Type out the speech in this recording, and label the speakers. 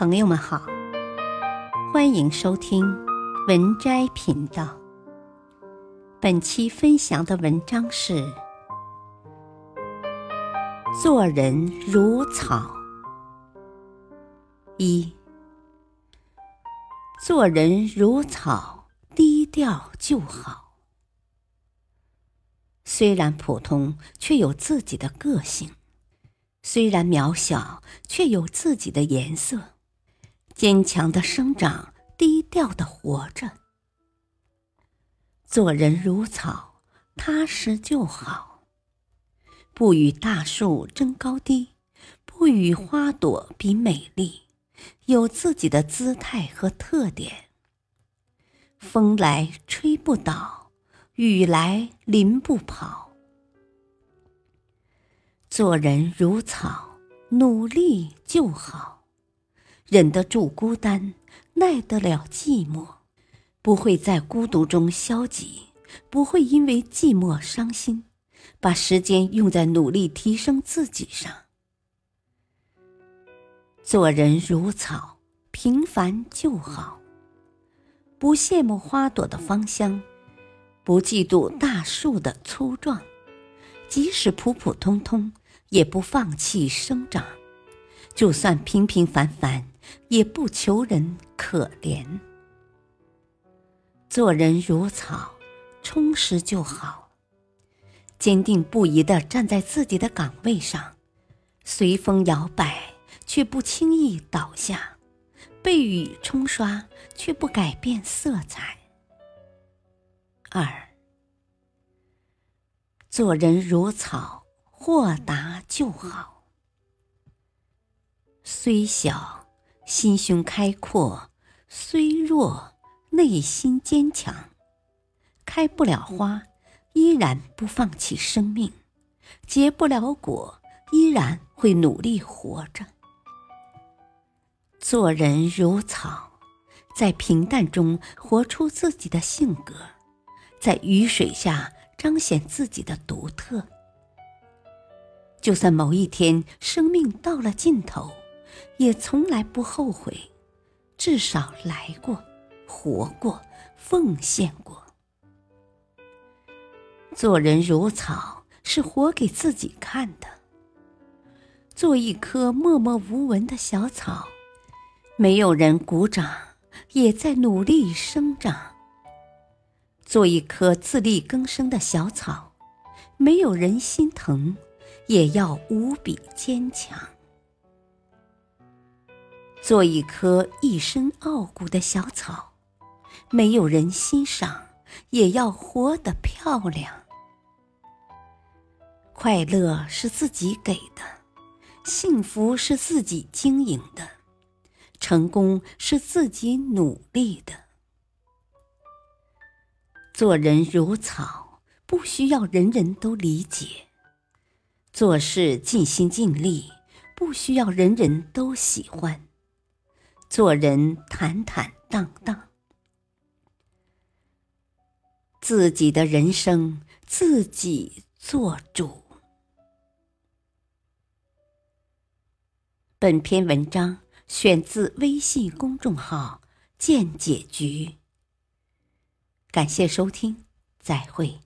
Speaker 1: 朋友们好，欢迎收听文摘频道。本期分享的文章是《做人如草》一，做人如草，低调就好。虽然普通，却有自己的个性；虽然渺小，却有自己的颜色。坚强的生长，低调的活着。做人如草，踏实就好。不与大树争高低，不与花朵比美丽，有自己的姿态和特点。风来吹不倒，雨来淋不跑。做人如草，努力就好。忍得住孤单，耐得了寂寞，不会在孤独中消极，不会因为寂寞伤心，把时间用在努力提升自己上。做人如草，平凡就好。不羡慕花朵的芳香，不嫉妒大树的粗壮，即使普普通通，也不放弃生长。就算平平凡凡。也不求人可怜，做人如草，充实就好。坚定不移的站在自己的岗位上，随风摇摆却不轻易倒下，被雨冲刷却不改变色彩。二，做人如草，豁达就好。虽小。心胸开阔，虽弱，内心坚强。开不了花，依然不放弃生命；结不了果，依然会努力活着。做人如草，在平淡中活出自己的性格，在雨水下彰显自己的独特。就算某一天生命到了尽头。也从来不后悔，至少来过，活过，奉献过。做人如草，是活给自己看的。做一棵默默无闻的小草，没有人鼓掌，也在努力生长。做一棵自力更生的小草，没有人心疼，也要无比坚强。做一棵一身傲骨的小草，没有人欣赏，也要活得漂亮。快乐是自己给的，幸福是自己经营的，成功是自己努力的。做人如草，不需要人人都理解；做事尽心尽力，不需要人人都喜欢。做人坦坦荡荡，自己的人生自己做主。本篇文章选自微信公众号“见解局”。感谢收听，再会。